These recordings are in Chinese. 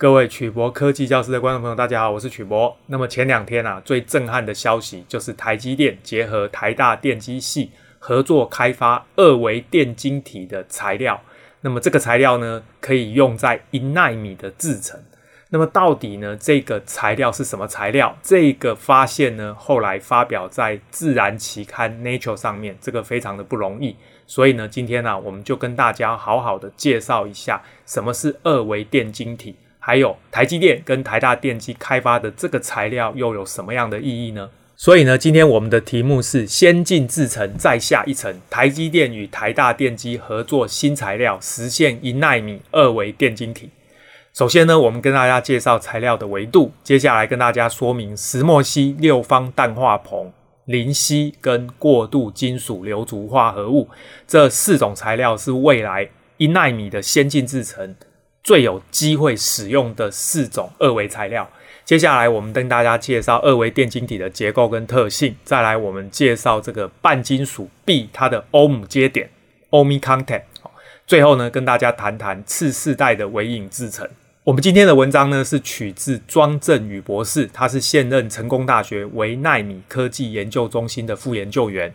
各位曲博科技教室的观众朋友，大家好，我是曲博。那么前两天啊，最震撼的消息就是台积电结合台大电机系合作开发二维电晶体的材料。那么这个材料呢，可以用在一纳米的制程。那么到底呢，这个材料是什么材料？这个发现呢，后来发表在《自然》期刊 Nature 上面，这个非常的不容易。所以呢，今天呢、啊，我们就跟大家好好的介绍一下什么是二维电晶体。还有台积电跟台大电机开发的这个材料又有什么样的意义呢？所以呢，今天我们的题目是先进制程再下一层，台积电与台大电机合作新材料，实现一奈米二维电晶体。首先呢，我们跟大家介绍材料的维度，接下来跟大家说明石墨烯、六方氮化硼、磷烯跟过渡金属硫族化合物这四种材料是未来一奈米的先进制程。最有机会使用的四种二维材料。接下来，我们跟大家介绍二维电晶体的结构跟特性。再来，我们介绍这个半金属 B 它的欧姆接点 （ohmic contact）。最后呢，跟大家谈谈次世代的微影制程。我们今天的文章呢，是取自庄振宇博士，他是现任成功大学微奈米科技研究中心的副研究员。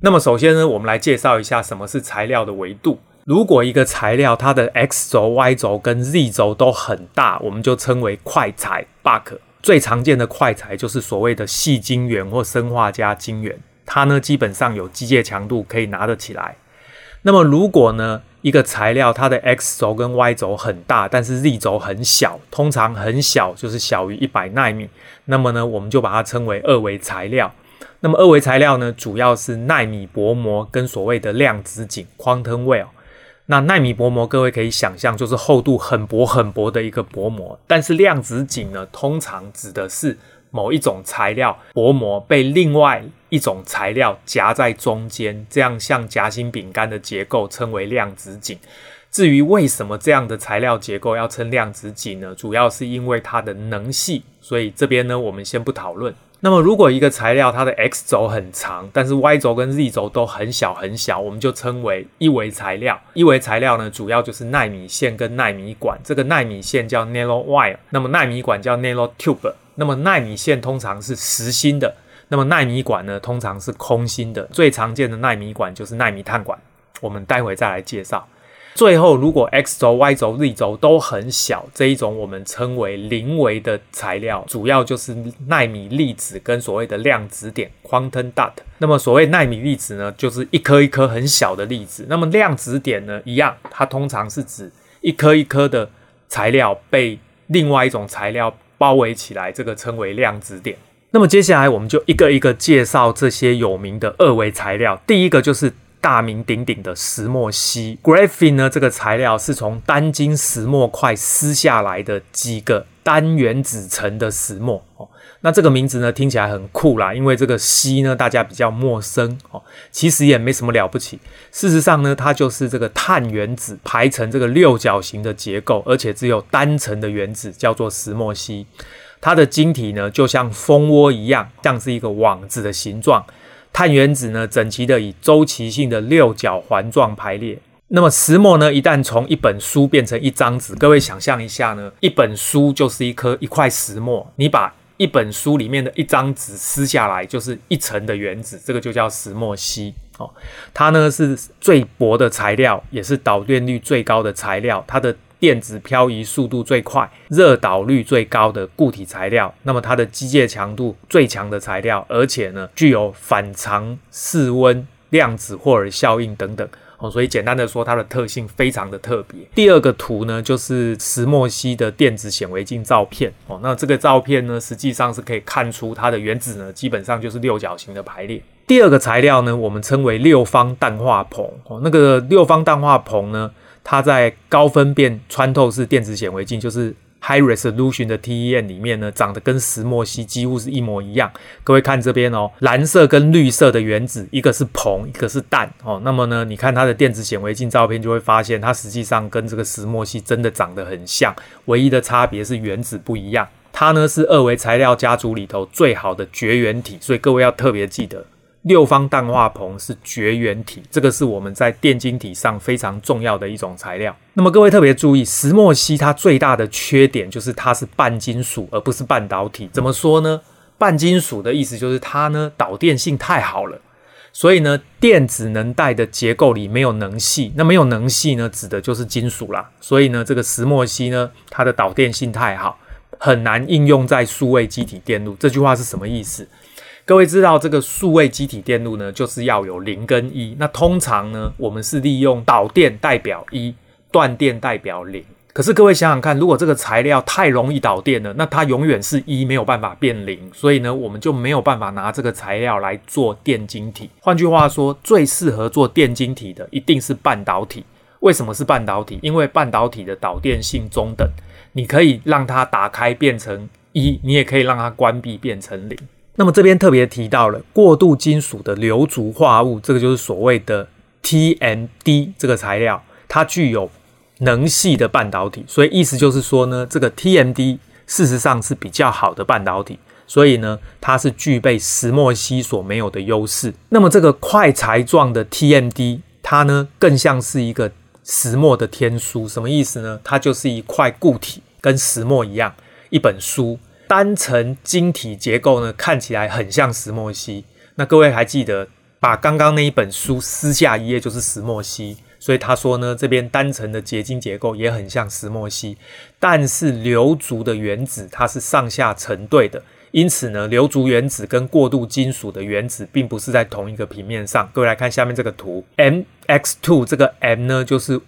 那么，首先呢，我们来介绍一下什么是材料的维度。如果一个材料它的 x 轴、y 轴跟 z 轴都很大，我们就称为快材 （bulk）。最常见的快材就是所谓的细晶圆或砷化镓晶圆，它呢基本上有机械强度可以拿得起来。那么如果呢一个材料它的 x 轴跟 y 轴很大，但是 z 轴很小，通常很小就是小于一百纳米，那么呢我们就把它称为二维材料。那么二维材料呢主要是纳米薄膜跟所谓的量子井 （quantum well）。那纳米薄膜，各位可以想象，就是厚度很薄很薄的一个薄膜。但是量子井呢，通常指的是某一种材料薄膜被另外一种材料夹在中间，这样像夹心饼干的结构称为量子井。至于为什么这样的材料结构要称量子井呢？主要是因为它的能系，所以这边呢，我们先不讨论。那么，如果一个材料它的 x 轴很长，但是 y 轴跟 z 轴都很小很小，我们就称为一维材料。一维材料呢，主要就是奈米线跟奈米管。这个奈米线叫 nanowire，那么奈米管叫 nanotube。那么奈米线通常是实心的，那么奈米管呢，通常是空心的。最常见的奈米管就是奈米碳管，我们待会再来介绍。最后，如果 x 轴、y 轴、z 轴都很小，这一种我们称为零维的材料，主要就是奈米粒子跟所谓的量子点 （quantum dot）。那么，所谓奈米粒子呢，就是一颗一颗很小的粒子。那么，量子点呢，一样，它通常是指一颗一颗的材料被另外一种材料包围起来，这个称为量子点。那么，接下来我们就一个一个介绍这些有名的二维材料。第一个就是。大名鼎鼎的石墨烯 Graphene 呢，这个材料是从单晶石墨块撕下来的几个单原子层的石墨哦。那这个名字呢，听起来很酷啦，因为这个烯呢，大家比较陌生哦。其实也没什么了不起，事实上呢，它就是这个碳原子排成这个六角形的结构，而且只有单层的原子，叫做石墨烯。它的晶体呢，就像蜂窝一样，像是一个网子的形状。碳原子呢，整齐的以周期性的六角环状排列。那么石墨呢，一旦从一本书变成一张纸，各位想象一下呢，一本书就是一颗一块石墨，你把一本书里面的一张纸撕下来，就是一层的原子，这个就叫石墨烯哦。它呢是最薄的材料，也是导电率最高的材料，它的。电子漂移速度最快、热导率最高的固体材料，那么它的机械强度最强的材料，而且呢具有反常室温、量子霍尔效应等等哦，所以简单的说，它的特性非常的特别。第二个图呢，就是石墨烯的电子显微镜照片哦，那这个照片呢，实际上是可以看出它的原子呢，基本上就是六角形的排列。第二个材料呢，我们称为六方氮化硼哦，那个六方氮化硼呢。它在高分辨穿透式电子显微镜，就是 High Resolution 的 TEM 里面呢，长得跟石墨烯几乎是一模一样。各位看这边哦，蓝色跟绿色的原子，一个是硼，一个是氮哦。那么呢，你看它的电子显微镜照片，就会发现它实际上跟这个石墨烯真的长得很像，唯一的差别是原子不一样。它呢是二维材料家族里头最好的绝缘体，所以各位要特别记得。六方氮化硼是绝缘体，这个是我们在电晶体上非常重要的一种材料。那么各位特别注意，石墨烯它最大的缺点就是它是半金属，而不是半导体。怎么说呢？半金属的意思就是它呢导电性太好了，所以呢电子能带的结构里没有能系，那没有能系呢指的就是金属啦。所以呢这个石墨烯呢它的导电性太好，很难应用在数位机体电路。这句话是什么意思？各位知道这个数位机体电路呢，就是要有零跟一。那通常呢，我们是利用导电代表一，断电代表零。可是各位想想看，如果这个材料太容易导电了，那它永远是一，没有办法变零。所以呢，我们就没有办法拿这个材料来做电晶体。换句话说，最适合做电晶体的一定是半导体。为什么是半导体？因为半导体的导电性中等，你可以让它打开变成一，你也可以让它关闭变成零。那么这边特别提到了过渡金属的硫族化物，这个就是所谓的 TMD 这个材料，它具有能系的半导体，所以意思就是说呢，这个 TMD 事实上是比较好的半导体，所以呢，它是具备石墨烯所没有的优势。那么这个块材状的 TMD，它呢更像是一个石墨的天书，什么意思呢？它就是一块固体，跟石墨一样，一本书。单层晶体结构呢，看起来很像石墨烯。那各位还记得，把刚刚那一本书撕下一页就是石墨烯。所以他说呢，这边单层的结晶结构也很像石墨烯。但是流族的原子它是上下成对的，因此呢，流族原子跟过渡金属的原子并不是在同一个平面上。各位来看下面这个图，MX2 这个 M 呢就是。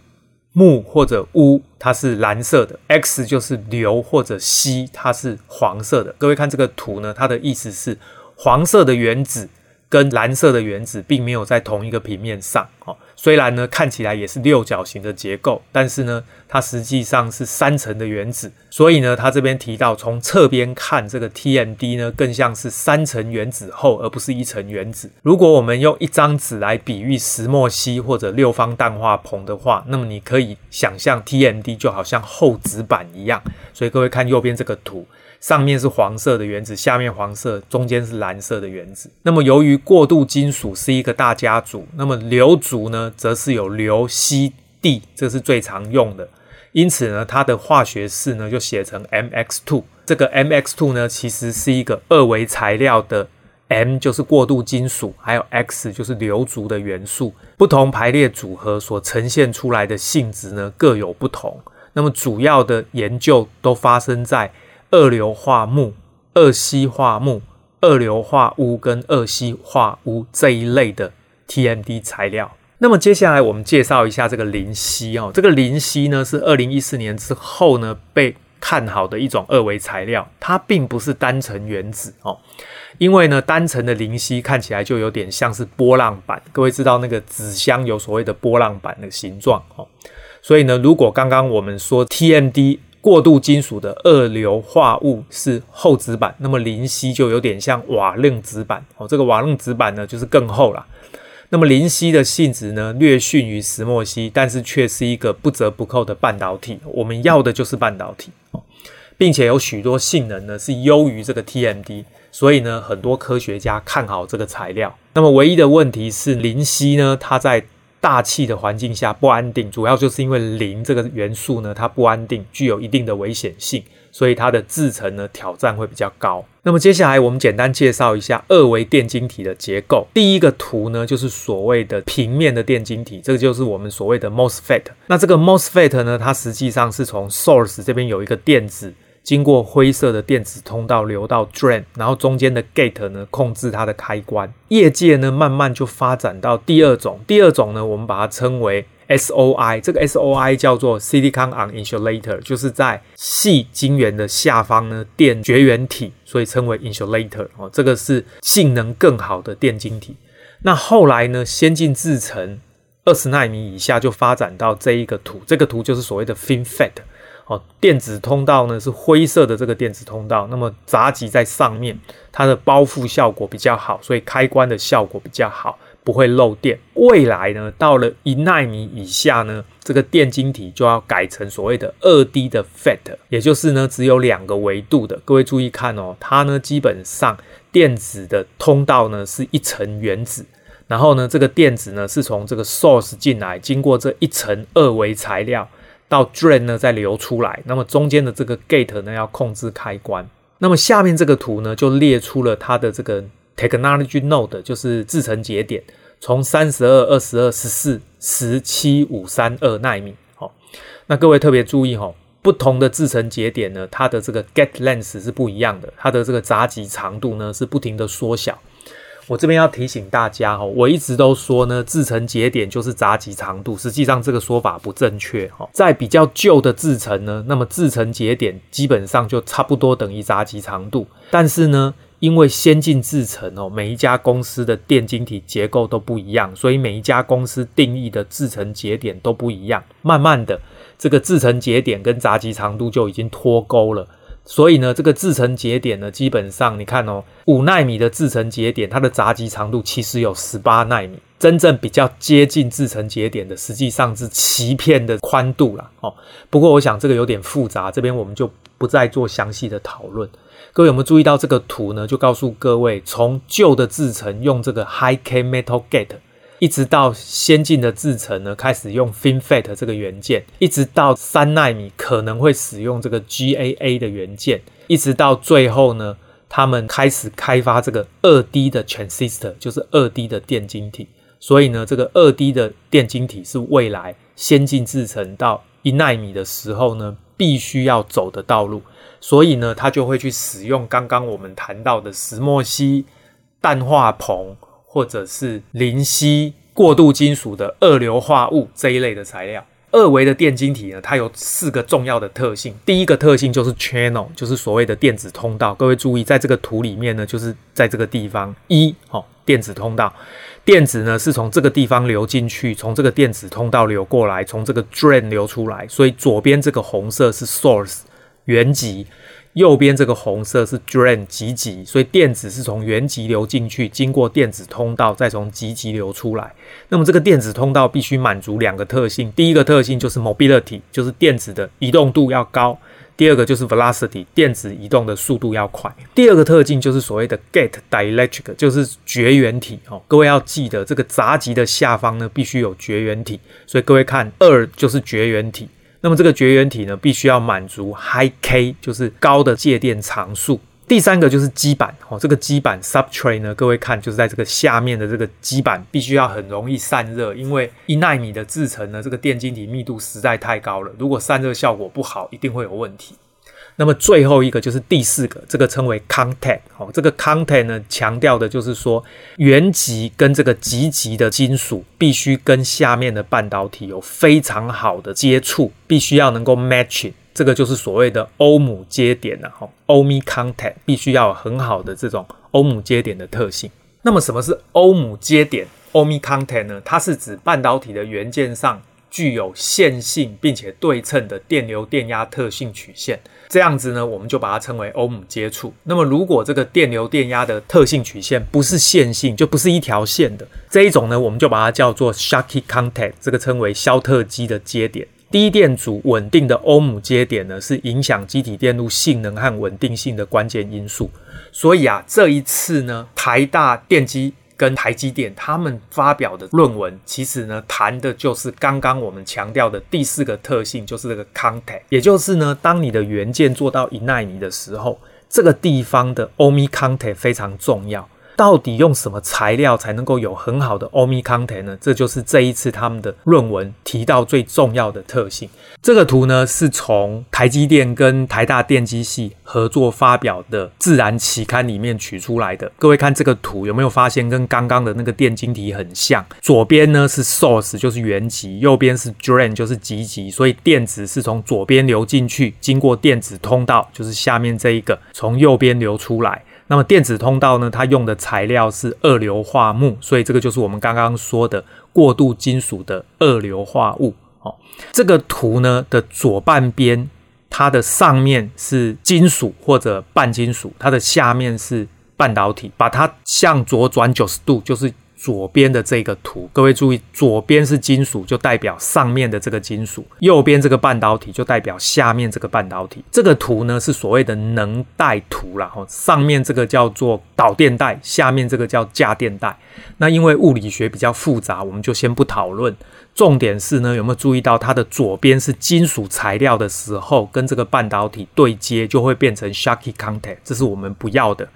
木或者钨，它是蓝色的；X 就是硫或者硒，它是黄色的。各位看这个图呢，它的意思是黄色的原子。跟蓝色的原子并没有在同一个平面上哦，虽然呢看起来也是六角形的结构，但是呢它实际上是三层的原子，所以呢它这边提到从侧边看这个 TMD 呢更像是三层原子厚而不是一层原子。如果我们用一张纸来比喻石墨烯或者六方氮化硼的话，那么你可以想象 TMD 就好像厚纸板一样。所以各位看右边这个图。上面是黄色的原子，下面黄色，中间是蓝色的原子。那么由于过渡金属是一个大家族，那么流族呢，则是有硫、硒、銻，这是最常用的。因此呢，它的化学式呢就写成 MX2。这个 MX2 呢，其实是一个二维材料的 M 就是过渡金属，还有 X 就是流族的元素。不同排列组合所呈现出来的性质呢各有不同。那么主要的研究都发生在二硫化钼、二硒化钼、二硫化钨跟二硒化钨这一类的 TMD 材料。那么接下来我们介绍一下这个磷硒哦，这个磷硒呢是二零一四年之后呢被看好的一种二维材料，它并不是单层原子哦，因为呢单层的磷硒看起来就有点像是波浪板，各位知道那个纸箱有所谓的波浪板的形状哦，所以呢如果刚刚我们说 TMD 过渡金属的二硫化物是厚纸板，那么磷烯就有点像瓦楞纸板哦。这个瓦楞纸板呢，就是更厚了。那么磷烯的性质呢，略逊于石墨烯，但是却是一个不折不扣的半导体。我们要的就是半导体哦，并且有许多性能呢是优于这个 TMD，所以呢，很多科学家看好这个材料。那么唯一的问题是磷烯呢，它在大气的环境下不安定，主要就是因为磷这个元素呢，它不安定，具有一定的危险性，所以它的制程呢挑战会比较高。那么接下来我们简单介绍一下二维电晶体的结构。第一个图呢就是所谓的平面的电晶体，这个就是我们所谓的 MOSFET。那这个 MOSFET 呢，它实际上是从 source 这边有一个电子。经过灰色的电子通道流到 drain，然后中间的 gate 呢控制它的开关。业界呢慢慢就发展到第二种，第二种呢我们把它称为 SOI，这个 SOI 叫做 Silicon on Insulator，就是在细晶圆的下方呢电绝缘体，所以称为 insulator 哦，这个是性能更好的电晶体。那后来呢先进制程二十奈米以下就发展到这一个图，这个图就是所谓的 FinFET。哦，电子通道呢是灰色的这个电子通道，那么闸极在上面，它的包覆效果比较好，所以开关的效果比较好，不会漏电。未来呢，到了一纳米以下呢，这个电晶体就要改成所谓的二 D 的 FET，也就是呢只有两个维度的。各位注意看哦，它呢基本上电子的通道呢是一层原子，然后呢这个电子呢是从这个 source 进来，经过这一层二维材料到 drain 呢再流出来。那么中间的这个 gate 呢要控制开关。那么下面这个图呢就列出了它的这个 technology node，就是制程节点。从三十二、二十二、十四、十七、五三二奈米，好，那各位特别注意哈，不同的制程节点呢，它的这个 gate length 是不一样的，它的这个闸极长度呢是不停的缩小。我这边要提醒大家哈，我一直都说呢，制程节点就是闸极长度，实际上这个说法不正确哈，在比较旧的制程呢，那么制程节点基本上就差不多等于闸极长度，但是呢。因为先进制程哦，每一家公司的电晶体结构都不一样，所以每一家公司定义的制程节点都不一样。慢慢的，这个制程节点跟闸极长度就已经脱钩了。所以呢，这个制程节点呢，基本上你看哦，五奈米的制程节点，它的闸极长度其实有十八奈米。真正比较接近制程节点的，实际上是鳍片的宽度啦。哦。不过我想这个有点复杂，这边我们就不再做详细的讨论。各位有没有注意到这个图呢？就告诉各位，从旧的制程用这个 High-K Metal Gate，一直到先进的制程呢，开始用 FinFET 这个元件，一直到三纳米可能会使用这个 GAA 的元件，一直到最后呢，他们开始开发这个二 D 的 Transistor，就是二 D 的电晶体。所以呢，这个二 D 的电晶体是未来先进制程到一纳米的时候呢，必须要走的道路。所以呢，它就会去使用刚刚我们谈到的石墨烯、氮化硼或者是磷烯过渡金属的二硫化物这一类的材料。二维的电晶体呢，它有四个重要的特性。第一个特性就是 channel，就是所谓的电子通道。各位注意，在这个图里面呢，就是在这个地方一，哦，电子通道，电子呢是从这个地方流进去，从这个电子通道流过来，从这个 drain 流出来。所以左边这个红色是 source。原极，右边这个红色是 drain 极极，所以电子是从原极流进去，经过电子通道，再从极极流出来。那么这个电子通道必须满足两个特性，第一个特性就是 mobility，就是电子的移动度要高；第二个就是 velocity，电子移动的速度要快。第二个特性就是所谓的 gate dielectric，就是绝缘体。哦，各位要记得这个闸极的下方呢必须有绝缘体，所以各位看二就是绝缘体。那么这个绝缘体呢，必须要满足 high K，就是高的介电常数。第三个就是基板哦，这个基板 substrate 呢，各位看就是在这个下面的这个基板，必须要很容易散热，因为一纳米的制程呢，这个电晶体密度实在太高了，如果散热效果不好，一定会有问题。那么最后一个就是第四个，这个称为 contact 哦，这个 contact 呢，强调的就是说，原极跟这个极极的金属必须跟下面的半导体有非常好的接触，必须要能够 matching，这个就是所谓的欧姆接点了哈，ohmic contact 必须要有很好的这种欧姆接点的特性。那么什么是欧姆接点 ohmic contact 呢？它是指半导体的元件上具有线性并且对称的电流电压特性曲线。这样子呢，我们就把它称为欧姆接触。那么，如果这个电流电压的特性曲线不是线性，就不是一条线的这一种呢，我们就把它叫做 Schottky contact，这个称为肖特基的接点。低电阻稳定的欧姆接点呢，是影响机体电路性能和稳定性的关键因素。所以啊，这一次呢，台大电机。跟台积电他们发表的论文，其实呢谈的就是刚刚我们强调的第四个特性，就是这个 contact，也就是呢，当你的元件做到一纳米的时候，这个地方的 omi contact 非常重要。到底用什么材料才能够有很好的 ohmic contact 呢？这就是这一次他们的论文提到最重要的特性。这个图呢是从台积电跟台大电机系合作发表的《自然》期刊里面取出来的。各位看这个图有没有发现跟刚刚的那个电晶体很像？左边呢是 source 就是原极，右边是 drain 就是极极，所以电子是从左边流进去，经过电子通道就是下面这一个，从右边流出来。那么电子通道呢，它用的材料是二硫化钼，所以这个就是我们刚刚说的过渡金属的二硫化物。哦，这个图呢的左半边，它的上面是金属或者半金属，它的下面是半导体。把它向左转九十度，就是左边的这个图。各位注意，左边是金属，就代表上面的这个金属；右边这个半导体就代表下面这个半导体。这个图呢是所谓的能带图啦，上面这个叫做导电带，下面这个叫价电带。那因为物理学比较复杂，我们就先不讨论。重点是呢，有没有注意到它的左边是金属材料的时候，跟这个半导体对接就会变成 shocky contact，这是我们不要的。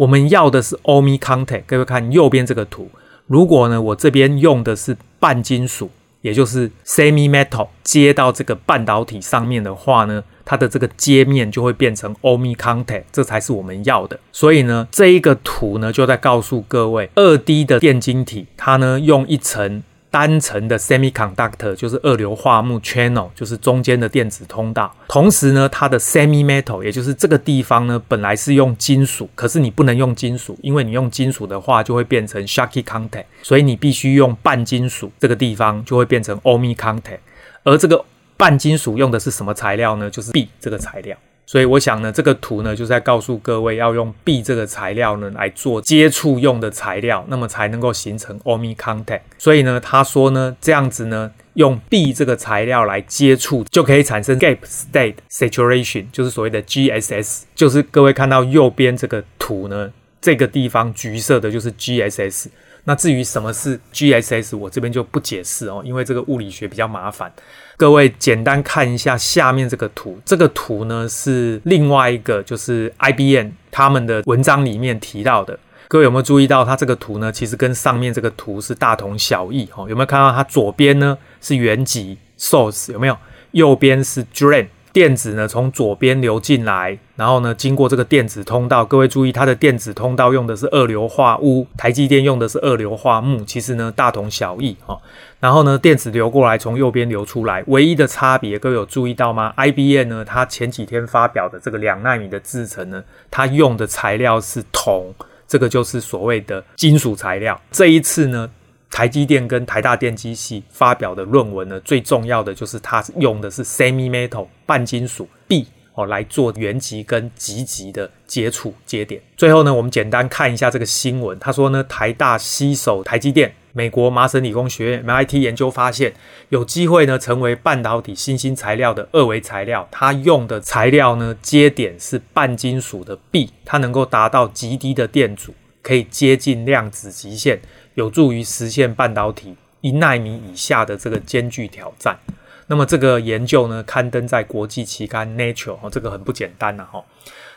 我们要的是 omi contact。各位看右边这个图，如果呢我这边用的是半金属，也就是 semi metal 接到这个半导体上面的话呢，它的这个接面就会变成 Ohmic contact，这才是我们要的。所以呢，这一个图呢就在告诉各位，二 D 的电晶体，它呢用一层。单层的 semiconductor 就是二硫化鉬 channel，就是中间的电子通道。同时呢，它的 semi metal，也就是这个地方呢，本来是用金属，可是你不能用金属，因为你用金属的话就会变成 s h o c k y contact，所以你必须用半金属，这个地方就会变成 Ohmic contact。而这个半金属用的是什么材料呢？就是 B 这个材料。所以我想呢，这个图呢就是在告诉各位，要用 B 这个材料呢来做接触用的材料，那么才能够形成 Ohmic contact。所以呢，他说呢，这样子呢，用 B 这个材料来接触，就可以产生 gap state saturation，就是所谓的 GSS。就是各位看到右边这个图呢，这个地方橘色的就是 GSS。那至于什么是 GSS，我这边就不解释哦，因为这个物理学比较麻烦。各位简单看一下下面这个图，这个图呢是另外一个，就是 IBM 他们的文章里面提到的。各位有没有注意到，它这个图呢，其实跟上面这个图是大同小异哈？有没有看到它左边呢是原极 source 有没有？右边是 drain。电子呢从左边流进来，然后呢经过这个电子通道。各位注意，它的电子通道用的是二硫化鎢，台积电用的是二硫化鉬，其实呢大同小异哈。然后呢电子流过来，从右边流出来，唯一的差别，各位有注意到吗？IBM 呢它前几天发表的这个两奈米的制程呢，它用的材料是铜，这个就是所谓的金属材料。这一次呢。台积电跟台大电机系发表的论文呢，最重要的就是它用的是 semi metal 半金属 B 哦来做原极跟极极的接触接点。最后呢，我们简单看一下这个新闻。他说呢，台大携手台积电、美国麻省理工学院 MIT 研究发现，有机会呢成为半导体新兴材料的二维材料。它用的材料呢接点是半金属的 B，，它能够达到极低的电阻，可以接近量子极限。有助于实现半导体一纳米以下的这个艰巨挑战。那么这个研究呢，刊登在国际期刊 Nature 哦，这个很不简单呐哈。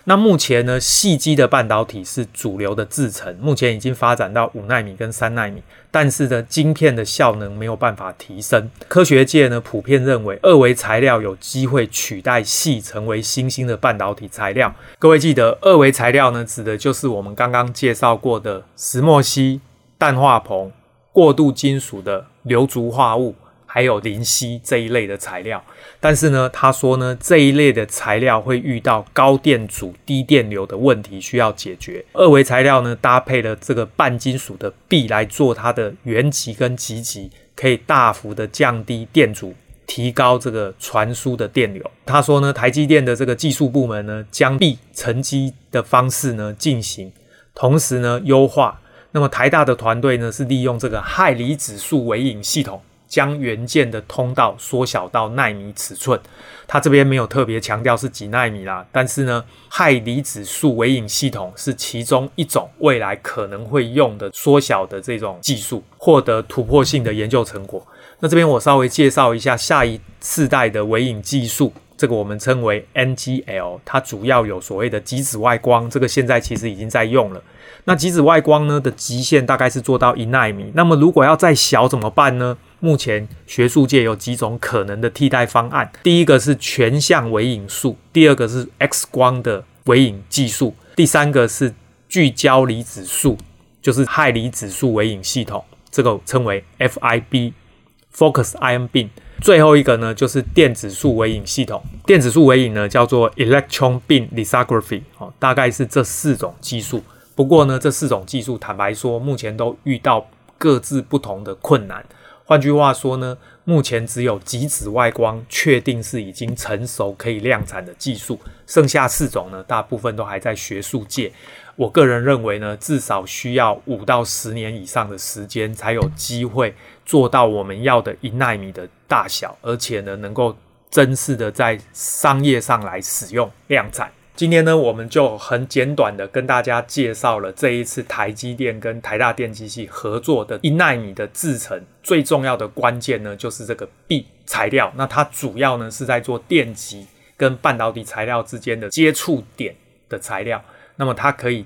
那目前呢，细基的半导体是主流的制程，目前已经发展到五纳米跟三纳米，但是呢，晶片的效能没有办法提升。科学界呢，普遍认为二维材料有机会取代矽，成为新兴的半导体材料。各位记得，二维材料呢，指的就是我们刚刚介绍过的石墨烯。氮化硼、过渡金属的硫族化物，还有磷烯这一类的材料，但是呢，他说呢，这一类的材料会遇到高电阻、低电流的问题，需要解决。二维材料呢，搭配了这个半金属的鋯来做它的原极跟极极，可以大幅的降低电阻，提高这个传输的电流。他说呢，台积电的这个技术部门呢，将鋯沉积的方式呢进行，同时呢优化。那么台大的团队呢，是利用这个氦离子束微影系统，将元件的通道缩小到纳米尺寸。它这边没有特别强调是几纳米啦，但是呢，氦离子束微影系统是其中一种未来可能会用的缩小的这种技术，获得突破性的研究成果。那这边我稍微介绍一下下一次代的微影技术，这个我们称为 NGL，它主要有所谓的极紫外光，这个现在其实已经在用了。那极紫外光呢的极限大概是做到一奈米。那么如果要再小怎么办呢？目前学术界有几种可能的替代方案。第一个是全相微影术，第二个是 X 光的微影技术，第三个是聚焦离子束，就是氦离子束微影系统，这个称为 FIB（Focus Ion Beam）。最后一个呢就是电子束微影系统，电子束微影呢叫做 Electron Beam Lithography，哦，大概是这四种技术。不过呢，这四种技术，坦白说，目前都遇到各自不同的困难。换句话说呢，目前只有极紫外光确定是已经成熟可以量产的技术，剩下四种呢，大部分都还在学术界。我个人认为呢，至少需要五到十年以上的时间，才有机会做到我们要的一纳米的大小，而且呢，能够真实的在商业上来使用量产。今天呢，我们就很简短的跟大家介绍了这一次台积电跟台大电机系合作的一纳米的制程，最重要的关键呢，就是这个 B 材料。那它主要呢是在做电极跟半导体材料之间的接触点的材料，那么它可以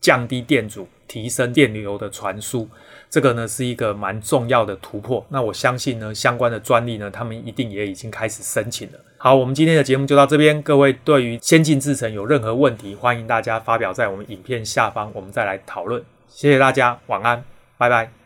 降低电阻，提升电流的传输。这个呢是一个蛮重要的突破，那我相信呢相关的专利呢，他们一定也已经开始申请了。好，我们今天的节目就到这边，各位对于先进制程有任何问题，欢迎大家发表在我们影片下方，我们再来讨论。谢谢大家，晚安，拜拜。